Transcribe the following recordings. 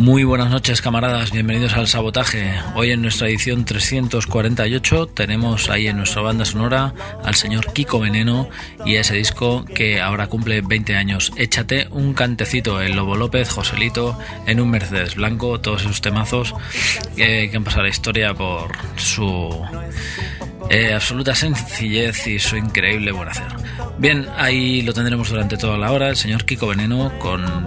Muy buenas noches camaradas, bienvenidos al Sabotaje. Hoy en nuestra edición 348 tenemos ahí en nuestra banda sonora al señor Kiko Veneno y ese disco que ahora cumple 20 años. Échate un cantecito, el Lobo López, Joselito, en un Mercedes Blanco, todos esos temazos que han pasado la historia por su eh, absoluta sencillez y su increíble buen hacer. Bien, ahí lo tendremos durante toda la hora, el señor Kiko Veneno, con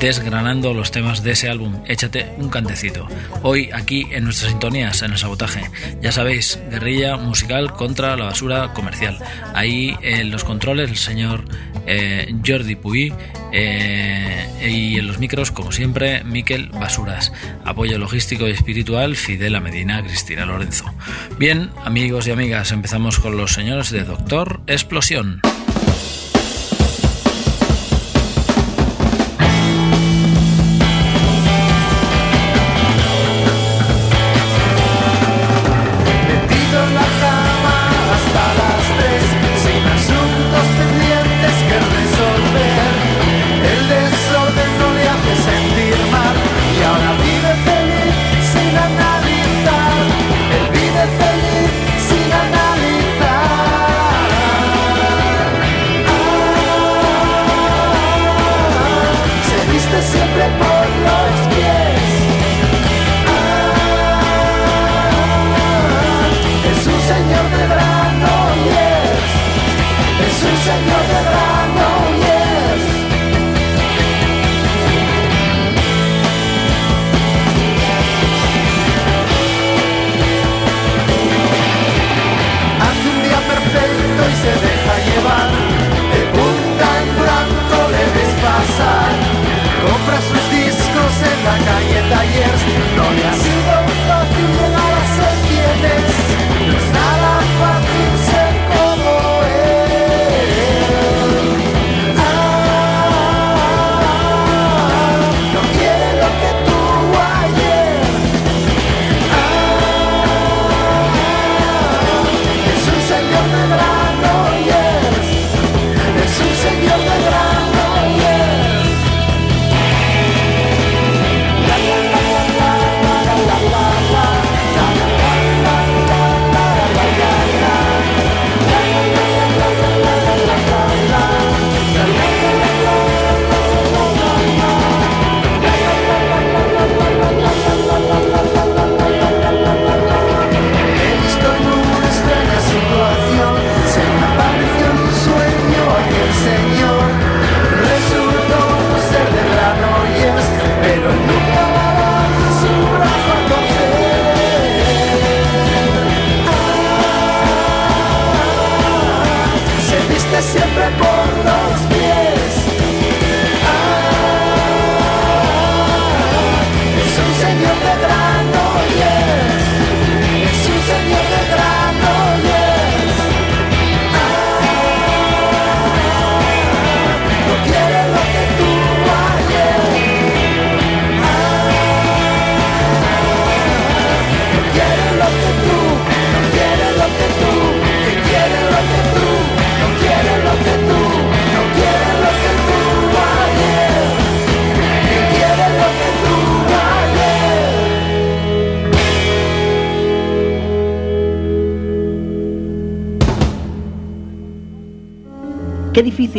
desgranando los temas de ese álbum. Échate un cantecito. Hoy aquí en nuestras sintonías, en el sabotaje. Ya sabéis, guerrilla musical contra la basura comercial. Ahí en los controles el señor eh, Jordi Puy eh, y en los micros, como siempre, Miquel Basuras. Apoyo logístico y espiritual, Fidela Medina, Cristina Lorenzo. Bien, amigos y amigas, empezamos con los señores de Doctor Explosión.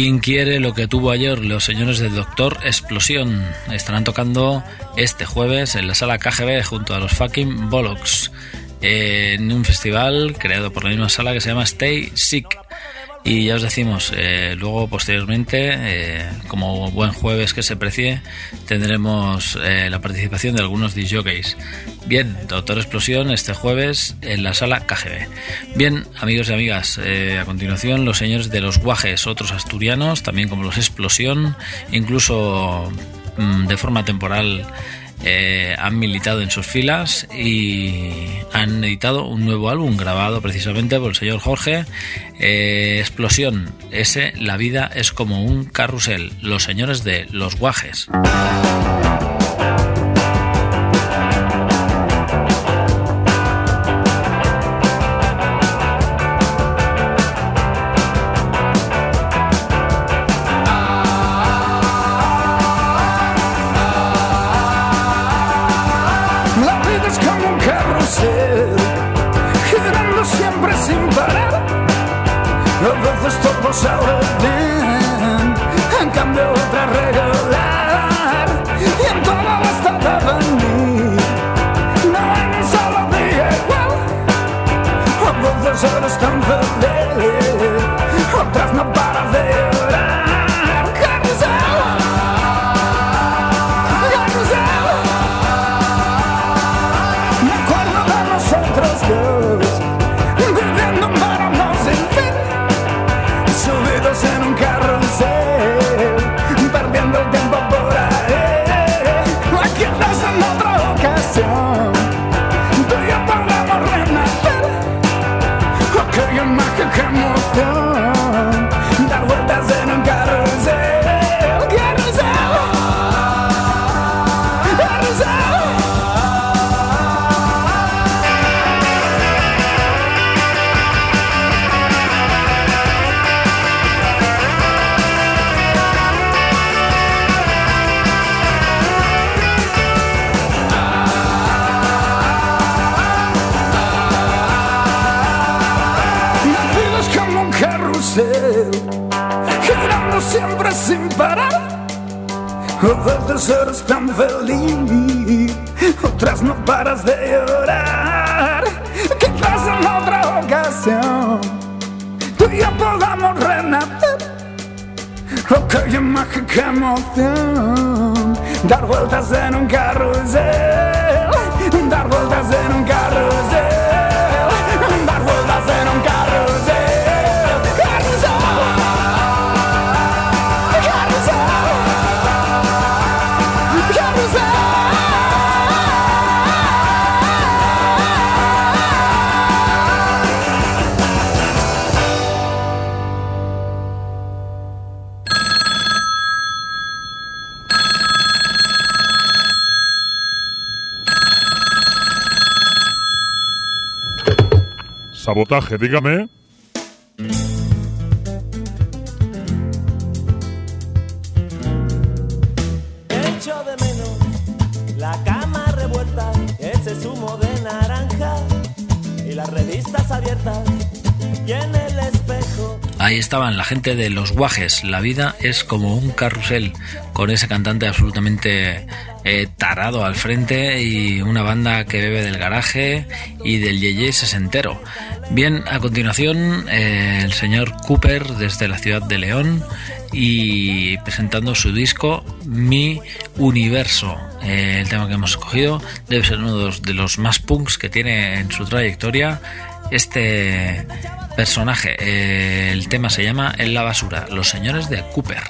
¿Quién quiere lo que tuvo ayer los señores del Doctor Explosión? Estarán tocando este jueves en la sala KGB junto a los fucking Bollocks en un festival creado por la misma sala que se llama Stay Sick. Y ya os decimos, eh, luego posteriormente, eh, como buen jueves que se precie, tendremos eh, la participación de algunos DJs. Bien, Doctor Explosión este jueves en la sala KGB. Bien, amigos y amigas, a continuación los señores de los guajes, otros asturianos, también como los Explosión, incluso mm, de forma temporal eh, han militado en sus filas y han editado un nuevo álbum grabado precisamente por el señor Jorge. Eh, Explosión, ese La vida es como un carrusel, los señores de los guajes. Aquella mágica emoción, dar vueltas en un carrusel, dar vueltas en un carrusel. Sabotaje, dígame. Echo de menos la cama revuelta, ese zumo de naranja y las revistas abiertas y en el espejo. Ahí estaban la gente de los guajes. La vida es como un carrusel con ese cantante absolutamente eh, tarado al frente y una banda que bebe del garaje y del yeye sesentero. Bien, a continuación eh, el señor Cooper desde la ciudad de León y presentando su disco Mi Universo. Eh, el tema que hemos escogido debe ser uno de los, más punks que tiene en su trayectoria este personaje. el tema se llama En la basura, Los señores de Cooper.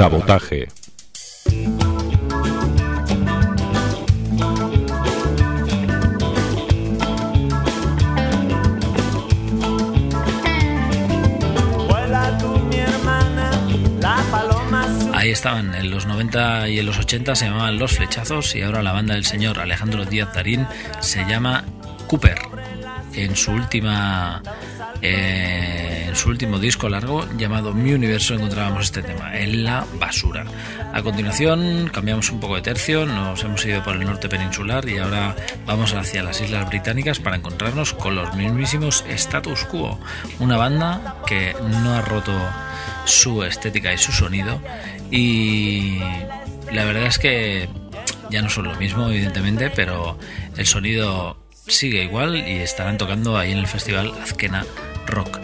Sabotaje. Ahí estaban, en los 90 y en los 80 se llamaban Los Flechazos y ahora la banda del señor Alejandro Díaz Darín se llama Cooper. En su última eh, en su último disco largo llamado Mi Universo encontrábamos este tema, en la basura. A continuación cambiamos un poco de tercio, nos hemos ido por el norte peninsular y ahora vamos hacia las Islas Británicas para encontrarnos con los mismísimos Status Quo, una banda que no ha roto su estética y su sonido y la verdad es que ya no son lo mismo evidentemente, pero el sonido sigue igual y estarán tocando ahí en el festival Azkena Rock.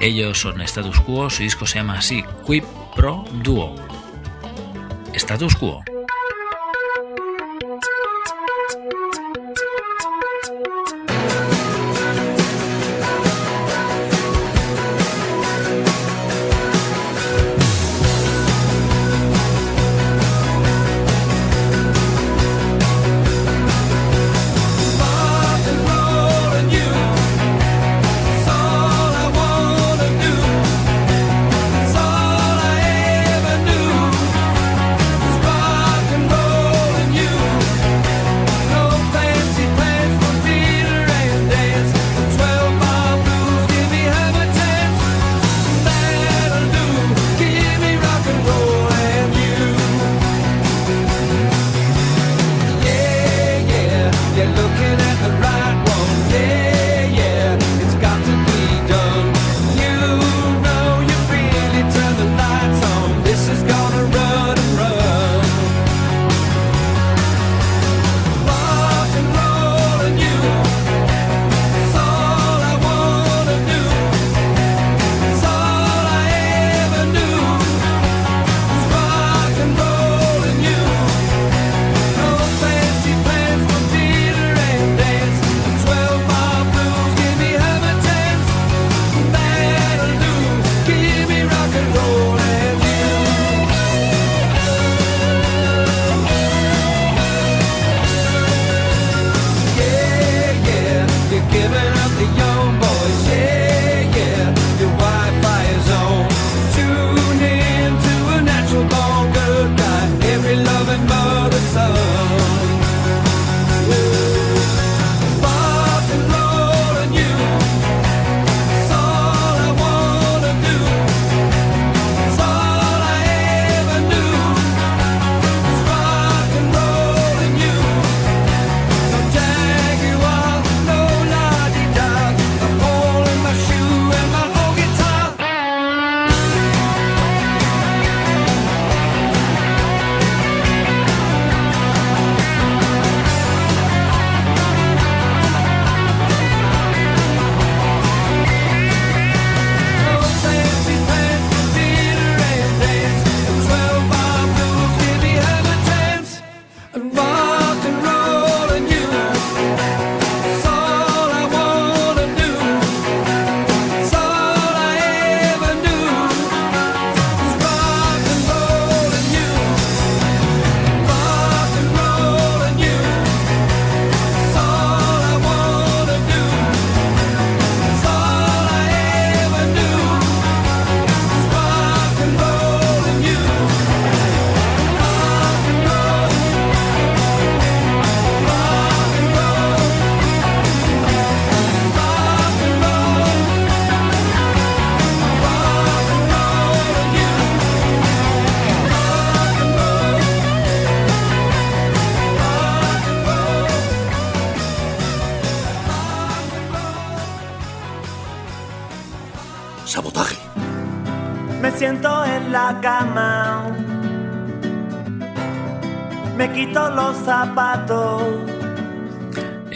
Ellos son Status Quo, su disco se llama así, Quip Pro Duo. Status Quo.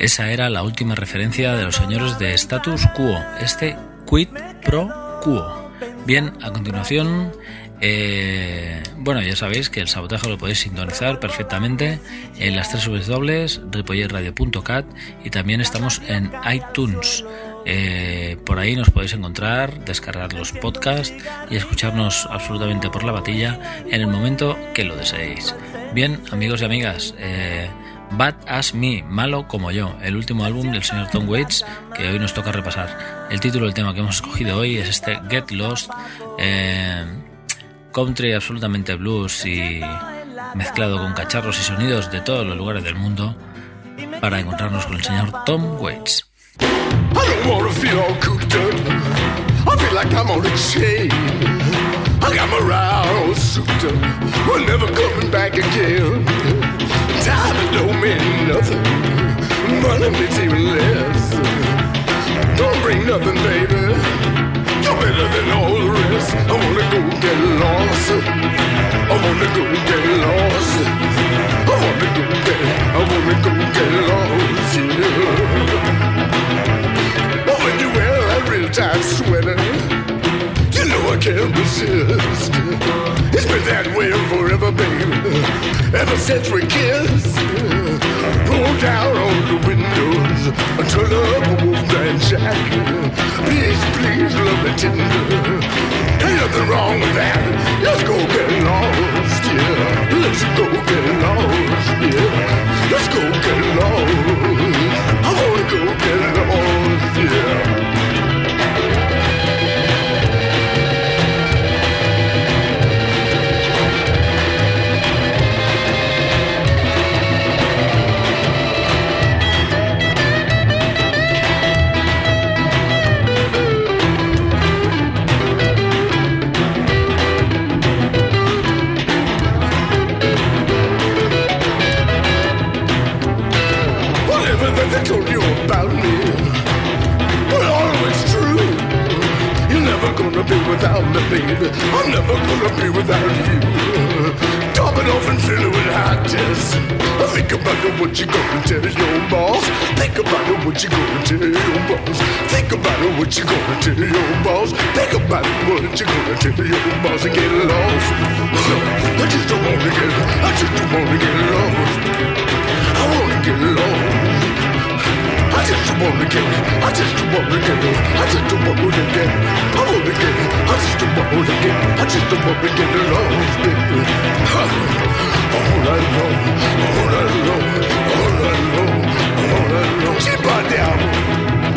Esa era la última referencia de los señores de Status Quo, este Quid Pro Quo. Bien, a continuación Eh, bueno, ya sabéis que el sabotaje lo podéis sintonizar perfectamente en las tres dobles, ripollerradio.cat y también estamos en iTunes. Eh, por ahí nos podéis encontrar, descargar los podcasts y escucharnos absolutamente por la batilla en el momento que lo deseéis. Bien, amigos y amigas, eh, Bad As Me, Malo como yo, el último álbum del señor Tom Waits que hoy nos toca repasar. El título del tema que hemos escogido hoy es este Get Lost, eh, country absolutamente blues y mezclado con cacharros y sonidos de todos los lugares del mundo para encontrarnos con el señor Tom Waits. I got my. We're never coming back again. Time don't mean nothing. Money means even less. Don't bring nothing, baby. You're better than all the rest. I wanna go get lost. I wanna go get lost. I wanna go get, I wanna go get lost, yeah. Oh, when you wear that real tight sweater, I can't resist. It's been that way forever, baby, ever since we kissed. Roll down all the windows, turn up a Wolfman Jack. Please, please, love me tender. Ain't nothing wrong with that. Let's go get lost, yeah. Let's go get lost, yeah. Let's go get lost. I wanna go get lost, yeah. You gonna tell your boss. Think about what you gonna tell your boss. And get lost. I just don't wanna get, I just don't wanna get lost. I wanna get lost. I just wanna get, I just wanna get, I just wanna get, I wanna get, I just wanna get, I just wanna get lost, baby. All long, all long, all long, all night long. Ci parliamo, e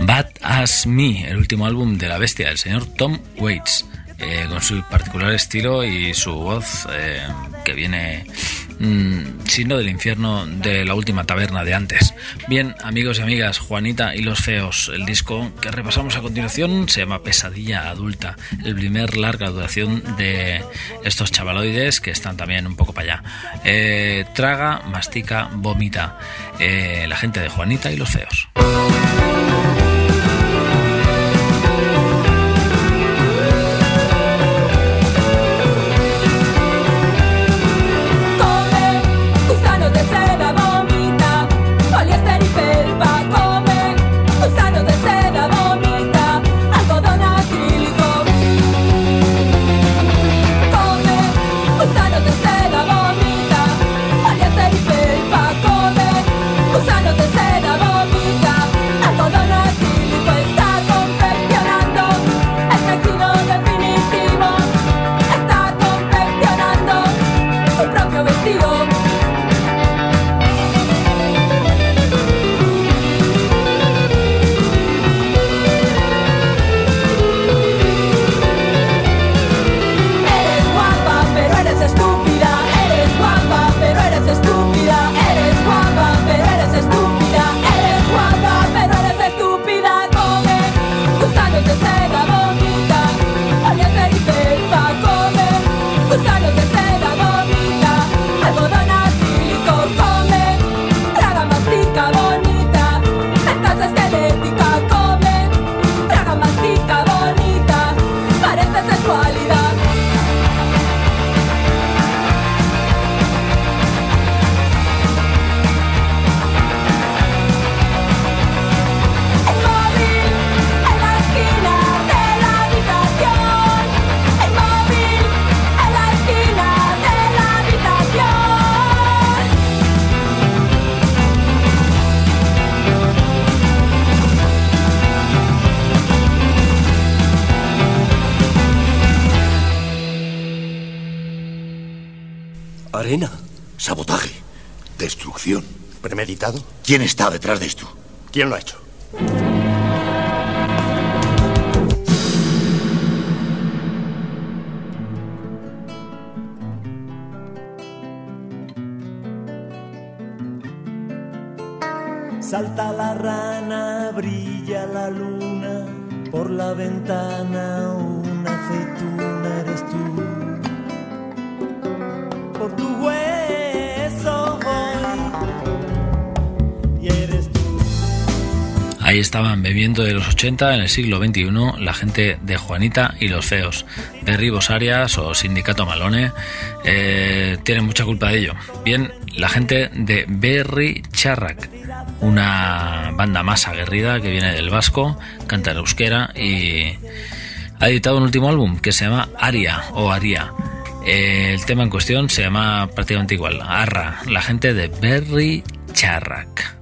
Bad As Me, el último álbum de la bestia del señor Tom Waits, eh, con su particular estilo y su voz eh, que viene mm, signo del infierno de la última taberna de antes. Bien, amigos y amigas, Juanita y los Feos, el disco que repasamos a continuación se llama Pesadilla Adulta, el primer larga duración de estos chavaloides que están también un poco para allá. Eh, traga, mastica, vomita, eh, la gente de Juanita y los Feos. ¿Quién está detrás de esto? ¿Quién lo ha hecho? Salta la rana, brilla la luna, por la ventana Ahí estaban bebiendo de los 80 en el siglo XXI la gente de Juanita y los Feos, de Ribos Arias o Sindicato Malone, eh, tienen mucha culpa de ello. Bien, la gente de Berry Charrac, una banda más aguerrida que viene del vasco, canta en euskera y ha editado un último álbum que se llama Aria o Aria. Eh, el tema en cuestión se llama prácticamente igual, Arra, la gente de Berry Charrac.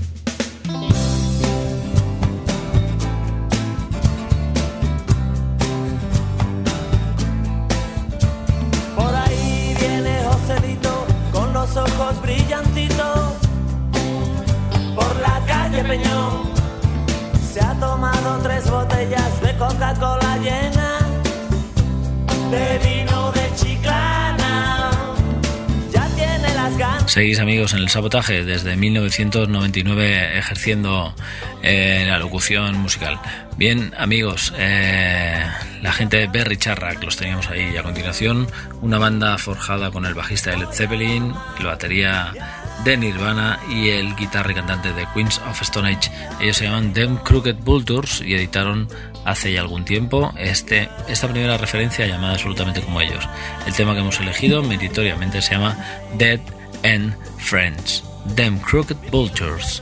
Ojos brillantitos. Por la calle Peñón se ha tomado tres botellas de Coca-Cola llena de vino de chiclana. Seguís amigos en el sabotaje desde 1999 ejerciendo eh, la locución musical. Bien amigos, eh, la gente de Berry Charrack los teníamos ahí a continuación una banda forjada con el bajista de Led Zeppelin, la batería de Nirvana y el guitarra y cantante de Queens of Stone Age. Ellos se llaman Them Crooked Vultures y editaron hace ya algún tiempo este, esta primera referencia llamada absolutamente como ellos. El tema que hemos elegido meritoriamente se llama Dead and Friends. Them Crooked Vultures.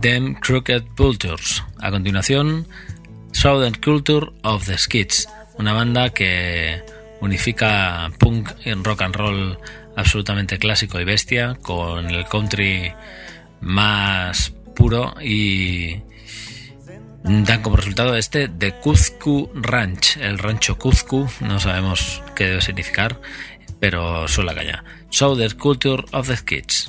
Them Crooked Vultures. A continuación, Southern Culture of the Skids, una banda que unifica punk y rock and roll absolutamente clásico y bestia con el country más puro y dan como resultado este de Cuzco Ranch, el rancho Cuzco, no sabemos qué debe significar, pero suena la caña. Southern Culture of the Kids.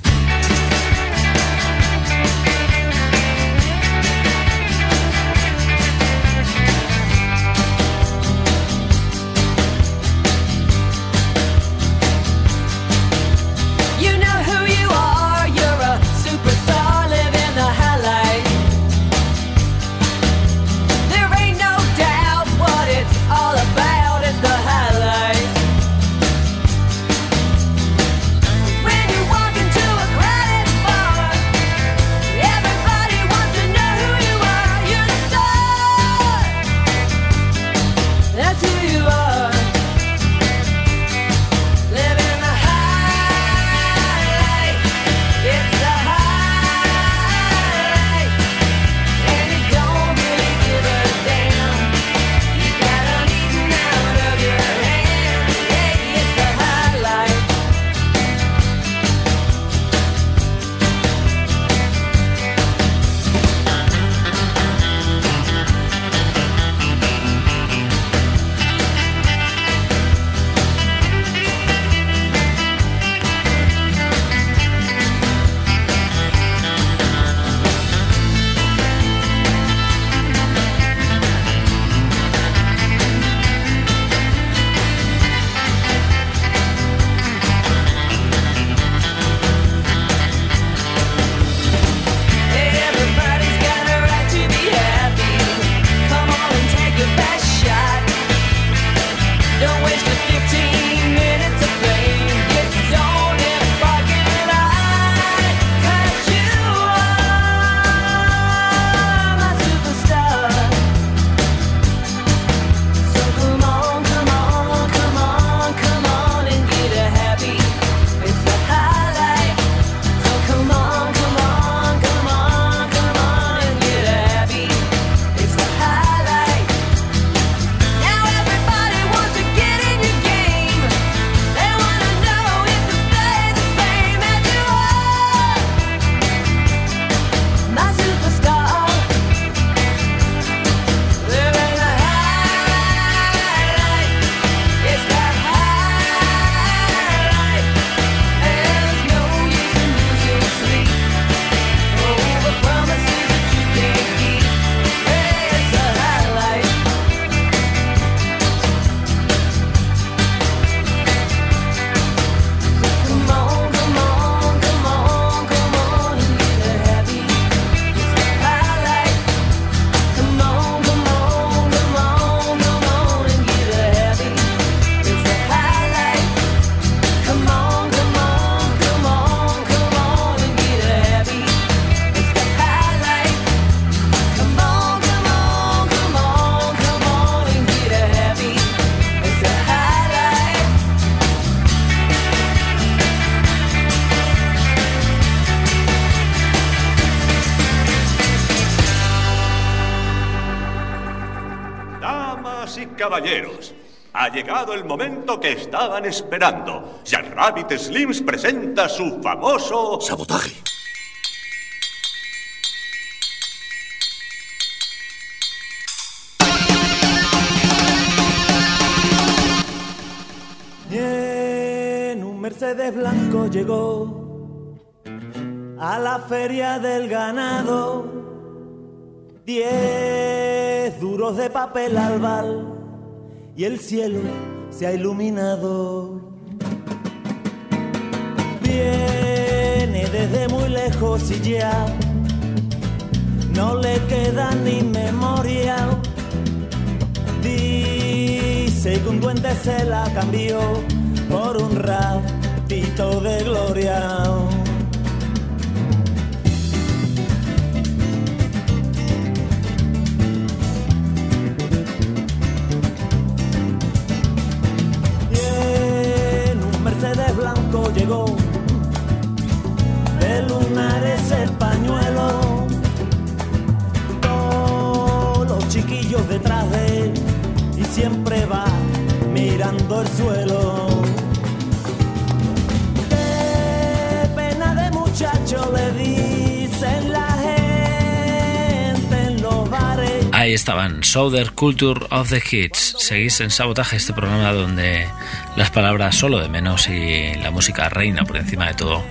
caballeros, ha llegado el momento que estaban esperando. Jack Rabbit Slims presenta su famoso... Sabotaje. Bien, un Mercedes blanco llegó a la feria del ganado. Diez duros de papel al bal y el cielo se ha iluminado. Viene desde muy lejos y ya no le queda ni memoria. Dice que un duende se la cambió por un ratito de gloria. Mercedes blanco llegó de lunares el pañuelo. Todos los chiquillos detrás de él y siempre va mirando el suelo. Qué pena de muchacho le dicen Ahí estaban, Southern Culture of the Kids. Seguís en Sabotaje, este programa donde las palabras solo de menos y la música reina por encima de todo.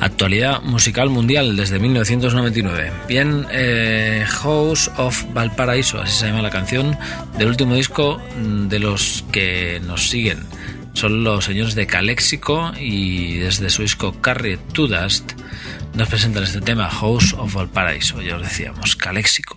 Actualidad musical mundial desde 1999. Bien, eh, House of Valparaíso, así se llama la canción, del último disco de los que nos siguen. Son los señores de Calexico y desde su disco Carry to Dust nos presentan este tema House of Valparaíso. Ya os decíamos, Calexico.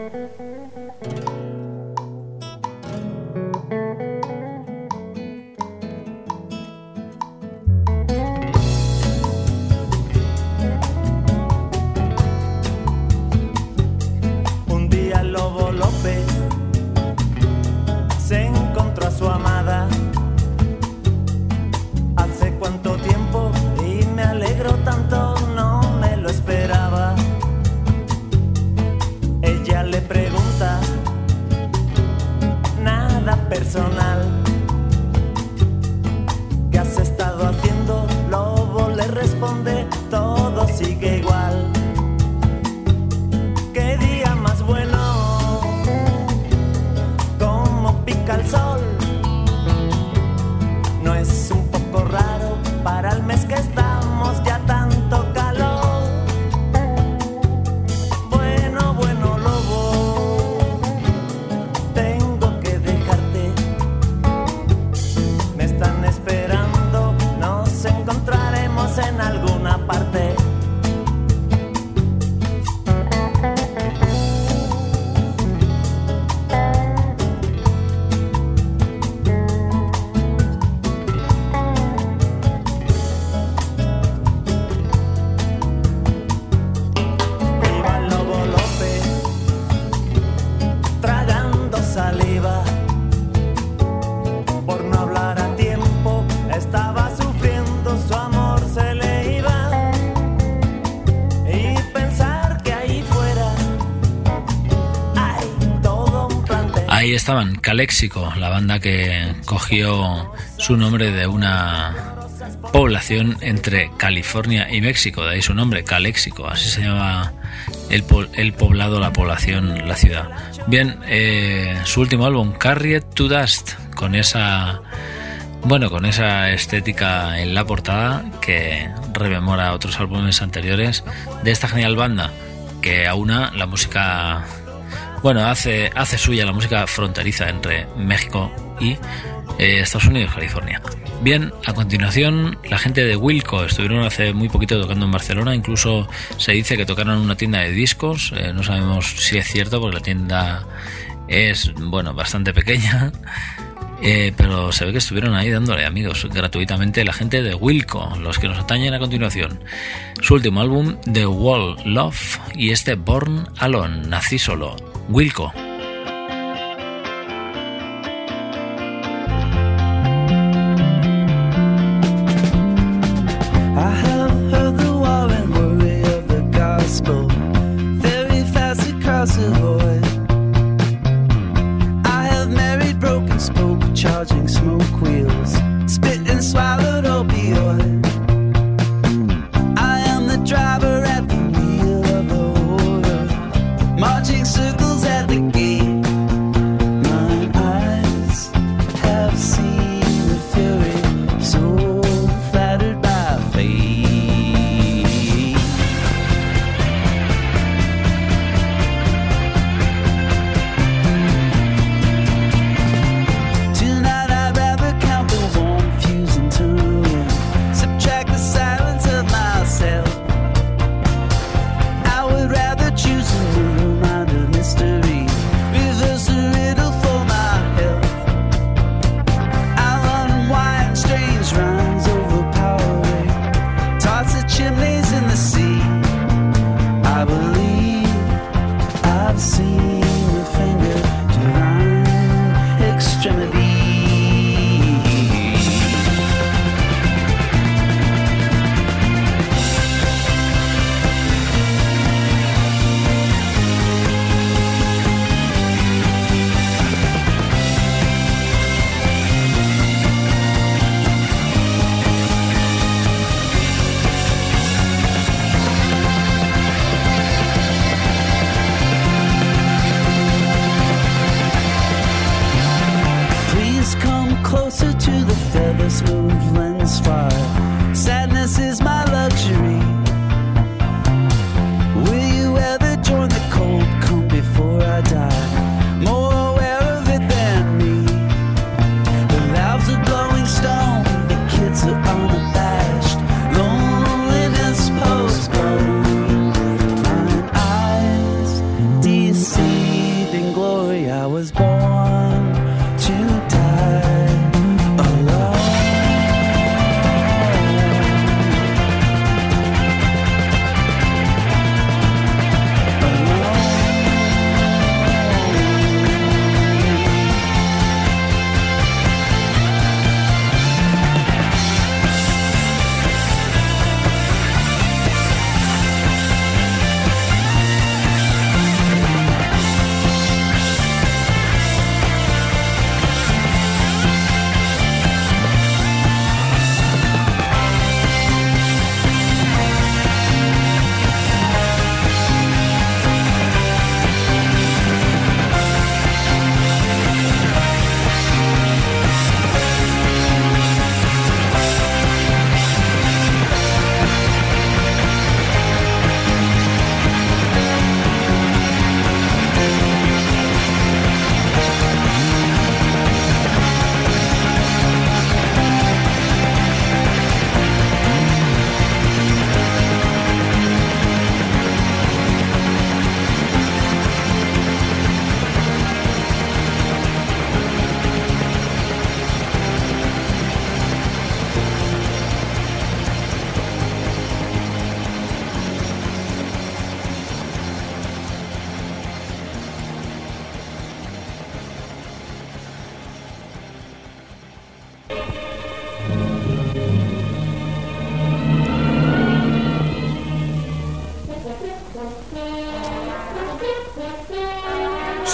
Ahí estaban, Caléxico, la banda que cogió su nombre de una población entre California y México, de ahí su nombre, Caléxico, así se llama el, po- el poblado, la población, la ciudad. Bien, eh, su último álbum, Carried to Dust, con esa, bueno, con esa estética en la portada que rememora otros álbumes anteriores de esta genial banda que aúna la música bueno, hace, hace suya la música fronteriza entre México y eh, Estados Unidos, California. Bien, a continuación, la gente de Wilco estuvieron hace muy poquito tocando en Barcelona, incluso se dice que tocaron en una tienda de discos, eh, no sabemos si es cierto porque la tienda es, bueno, bastante pequeña, eh, pero se ve que estuvieron ahí dándole amigos gratuitamente la gente de Wilco, los que nos atañen a continuación. Su último álbum, The Wall Love, y este Born Alone, Nací Solo, Wilco.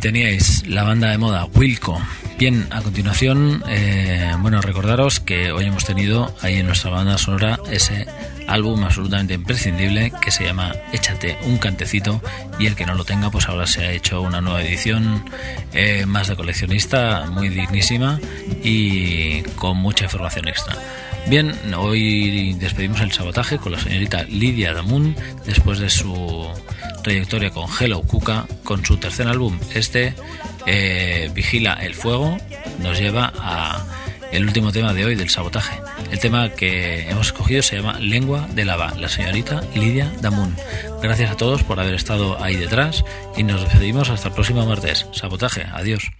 Teníais la banda de moda Wilco. Bien, a continuación, eh, bueno, recordaros que hoy hemos tenido ahí en nuestra banda sonora ese álbum absolutamente imprescindible que se llama Échate un cantecito y el que no lo tenga pues ahora se ha hecho una nueva edición eh, más de coleccionista, muy dignísima y con mucha información extra. Bien, hoy despedimos el sabotaje con la señorita Lidia Damun después de su trayectoria con Hello Cuca, con su tercer álbum, este eh, Vigila el Fuego, nos lleva a el último tema de hoy del sabotaje. El tema que hemos escogido se llama Lengua de Lava, la señorita Lidia Damun. Gracias a todos por haber estado ahí detrás y nos despedimos hasta el próximo martes. Sabotaje, adiós.